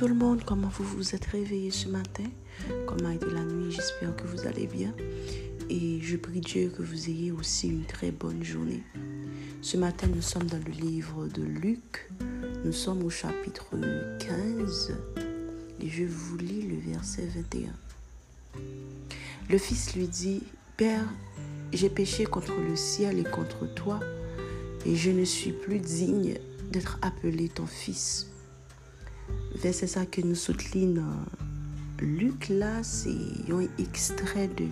tout le monde, comment vous vous êtes réveillé ce matin Comment a été la nuit J'espère que vous allez bien. Et je prie Dieu que vous ayez aussi une très bonne journée. Ce matin, nous sommes dans le livre de Luc. Nous sommes au chapitre 15 et je vous lis le verset 21. Le fils lui dit, Père, j'ai péché contre le ciel et contre toi, et je ne suis plus digne d'être appelé ton fils. C'est ça que nous soutenons Luc là, c'est un extrait de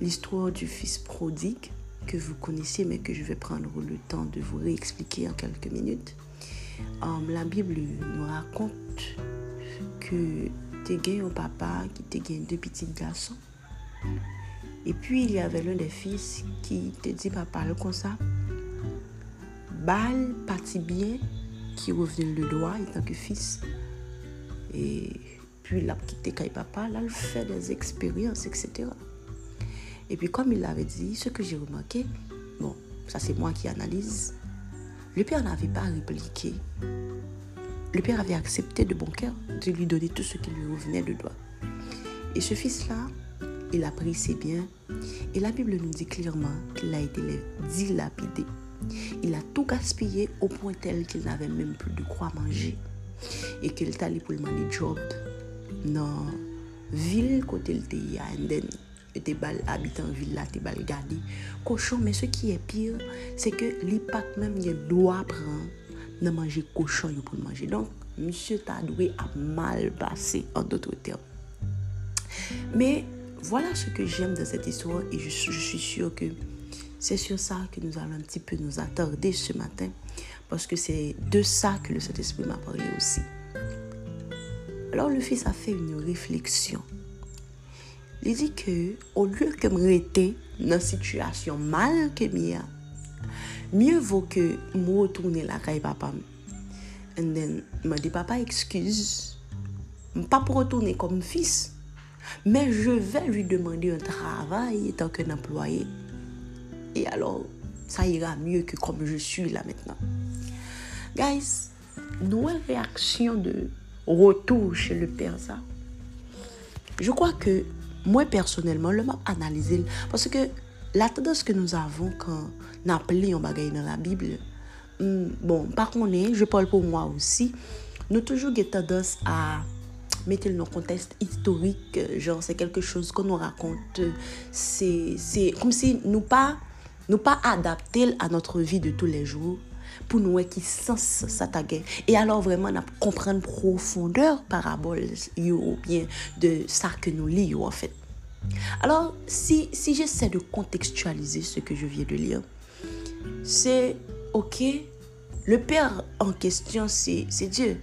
l'histoire du fils prodigue que vous connaissez, mais que je vais prendre le temps de vous réexpliquer en quelques minutes. Um, la Bible nous raconte que tu gagné un papa qui te gagné deux petits garçons. Et puis il y avait l'un des fils qui te dit, papa, le comme ça, balle, parti bien, qui revenait le droit en tant que fils. Et puis il a quitté Papa, là, il fait des expériences, etc. Et puis comme il l'avait dit, ce que j'ai remarqué, bon, ça c'est moi qui analyse, le père n'avait pas répliqué. Le père avait accepté de bon cœur de lui donner tout ce qui lui revenait de droit. Et ce fils-là, il a pris ses biens. Et la Bible nous dit clairement qu'il a été dilapidé. Il a tout gaspillé au point tel qu'il n'avait même plus de quoi manger. Et qu'il est allé pour le money job dans la ville côté le pays à Enden. te bal abitan villa, te bal gade koshon, men se ki e pir se ke li pat men nye do apren nan manje koshon yo pou manje donk, msye ta dwe ap mal basi an dotre term men, wala se ke jem dan set iswa e je, je suis sur ke c'est sur ça que nous allons un petit peu nous attarder ce matin parce que c'est de ça que le Saint-Esprit m'a parlé aussi. Alors le fils a fait une réflexion. Il dit que au lieu que me rester dans une situation mal que mia, mieux vaut que me retourner la caille papa. Et then m'a dit papa excuse, pas pour retourner comme fils, mais je vais lui demander un travail tant qu'un employé. Et alors, ça ira mieux que comme je suis là maintenant. Guys, nos réactions de retour chez le Père, ça, je crois que moi personnellement, le m'a analysé parce que la tendance que nous avons quand on appelé un bagage dans la Bible, hmm, bon, par contre, je parle pour moi aussi, nous toujours eu tendance à mettre dans le contexte historique, genre c'est quelque chose qu'on nous raconte, c'est comme si nous pas nous pas adapter à notre vie de tous les jours pour nous qui sens ça et alors vraiment comprendre profondeur parabole ou bien de ça que nous lisons en fait. Alors si si j'essaie de contextualiser ce que je viens de lire c'est ok le père en question c'est Dieu.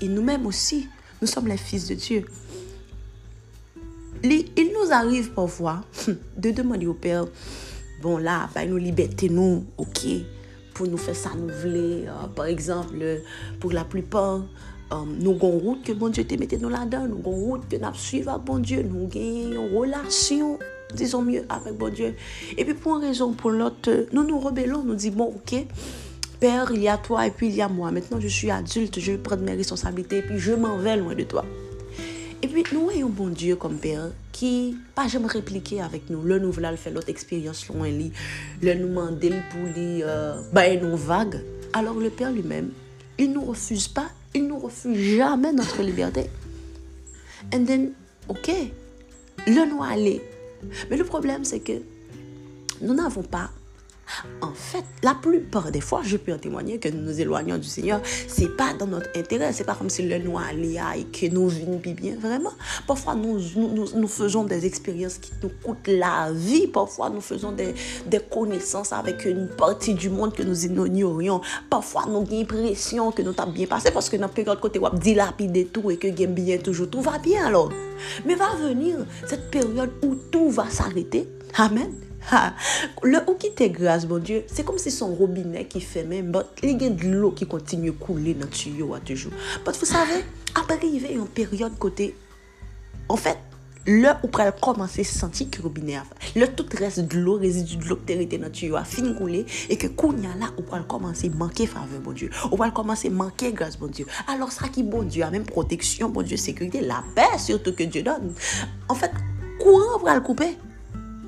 Et nous-mêmes aussi nous sommes les fils de Dieu. Il nous arrive parfois de demander au père bon là, bah, nous liberté nous, ok, pour nous faire ça nous voulons. Euh, par exemple, pour la plupart, euh, nous avons une route que bon Dieu te mette nous là-dedans, nous avons une route que nous suivons avec bon Dieu, nous avons une relation, disons mieux, avec bon Dieu. Et puis pour une raison ou pour l'autre, nous nous rebellons, nous disons, bon, ok, Père, il y a toi et puis il y a moi. Maintenant, je suis adulte, je vais prendre mes responsabilités et puis je m'en vais loin de toi. Et puis, nous avons un bon Dieu comme Père qui pas jamais répliquer avec nous. Le nous voulons faire l'autre expérience loin lui. Le nous demander pour lui euh, nous vague. Alors le Père lui-même, il ne nous refuse pas, il ne nous refuse jamais notre liberté. And then, ok, le nous aller. Mais le problème, c'est que nous n'avons pas en fait, la plupart des fois, je peux en témoigner que nous nous éloignons du Seigneur. C'est pas dans notre intérêt. C'est pas comme si le noir allait et que nous vîmes bien. Vraiment. Parfois, nous, nous, nous, faisons des expériences qui nous coûtent la vie. Parfois, nous faisons des, des connaissances avec une partie du monde que nous ignorions. Parfois, nous avons l'impression que nous avons bien passé parce que dans le côté, on dilapide tout et que bien toujours. Tout va bien alors. Mais va venir cette période où tout va s'arrêter. Amen. Le ou qui te grâce, bon Dieu, c'est comme si son robinet qui fermait, mais il y a de l'eau qui continue à couler dans le tuyau à toujours. Mais vous savez, après, il y a une période côté. En fait, Là, ou pral commencer sentir que robinet a Le tout reste de l'eau, résidu de l'eau que t'es dans tuyau a fini couler et que kounya là, ou pral commencer manquer faveur, bon Dieu. Ou pral commencer manquer grâce, bon Dieu. Alors, ça qui, bon Dieu, a même protection, bon Dieu, sécurité, la paix surtout que Dieu donne. En fait, courant pral couper.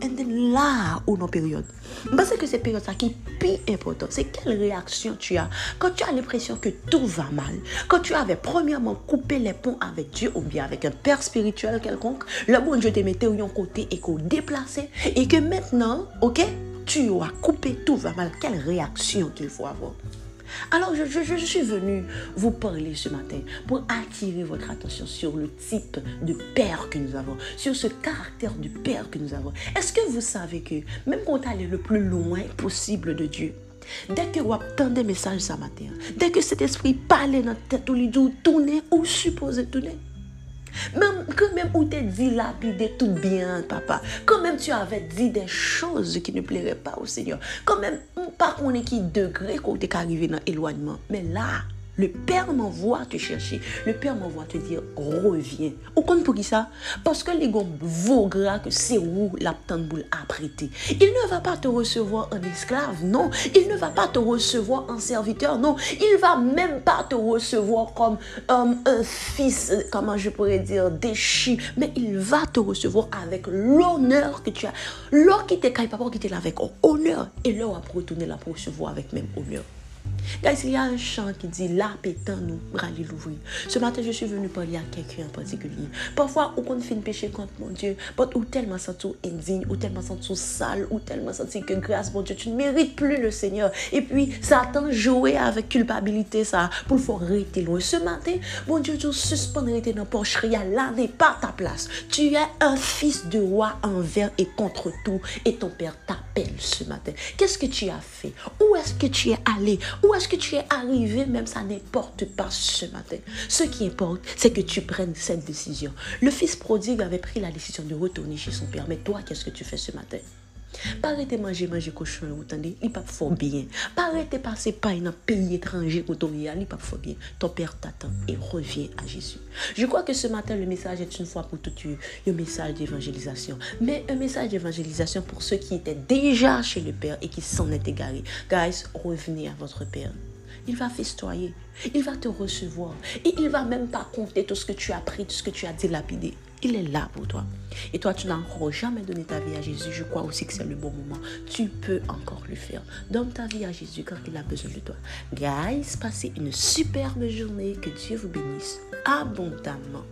Là, ou non période. Parce que c'est période ça qui est plus important. C'est quelle réaction tu as? Quand tu as l'impression que tout va mal. Quand tu avais premièrement coupé les ponts avec Dieu ou bien avec un père spirituel quelconque, le bon Dieu te mettait au côté et qu'on déplaçait. Et que maintenant, ok, tu as coupé, tout va mal. Quelle réaction tu faut avoir alors, je, suis venue vous parler ce matin pour attirer votre attention sur le type de père que nous avons, sur ce caractère du père que nous avons. Est-ce que vous savez que même quand on est le plus loin possible de Dieu, Dès que vous des messages ce matin, dès que cet esprit parle dans ta tête, ou lui dit tourner ou supposer tourner, même, quand même, où t'es dilapidé tout bien, papa. Quand même, tu avais dit des choses qui ne plairaient pas au Seigneur. Quand même, pas qu'on est qui degré qu'on t'est arrivé dans l'éloignement. Mais là, le Père m'envoie te chercher. Le Père m'envoie te dire, reviens. Au compte pour qui ça? Parce que les gars gras que c'est où la boule a prêté. Il ne va pas te recevoir en esclave, non. Il ne va pas te recevoir en serviteur, non. Il va même pas te recevoir comme euh, un fils, comment je pourrais dire, déchu. Mais il va te recevoir avec l'honneur que tu as. L'or qui t'est pas qui t'est là avec honneur. Et là, on va retourner la recevoir avec même honneur. Guys, il y a un chant qui dit La pétant nous, râler l'ouvrir. Ce matin, je suis venu parler à quelqu'un en particulier. Parfois, on fait une péché contre mon Dieu, ou tellement senti indigne, ou tellement senti sale, ou tellement senti que grâce, mon Dieu, tu ne mérites plus le Seigneur. Et puis, Satan jouait avec culpabilité, ça, pour le faire arrêter loin. Ce matin, mon Dieu, tu suspends rester dans porcherie, là n'est pas ta place. Tu es un fils de roi envers et contre tout, et ton Père ce matin. Qu'est-ce que tu as fait? Où est-ce que tu es allé? Où est-ce que tu es arrivé, même ça n'importe pas ce matin. Ce qui importe, c'est que tu prennes cette décision. Le fils prodigue avait pris la décision de retourner chez son père. Mais toi, qu'est-ce que tu fais ce matin? Pas arrêter manger, manger cochon, vous entendez? Il pas fort bien. Pas arrêter passer par un pays étranger, où il pas fort bien. Ton père t'attend et revient à Jésus. Je crois que ce matin, le message est une fois pour toutes un message d'évangélisation. Mais un message d'évangélisation pour ceux qui étaient déjà chez le Père et qui s'en étaient égarés. Guys, revenez à votre Père. Il va festoyer. Il va te recevoir. Et il va même pas compter tout ce que tu as pris, tout ce que tu as dilapidé. Il est là pour toi. Et toi, tu n'as jamais donné ta vie à Jésus. Je crois aussi que c'est le bon moment. Tu peux encore le faire. Donne ta vie à Jésus quand il a besoin de toi. Guys, passez une superbe journée. Que Dieu vous bénisse abondamment.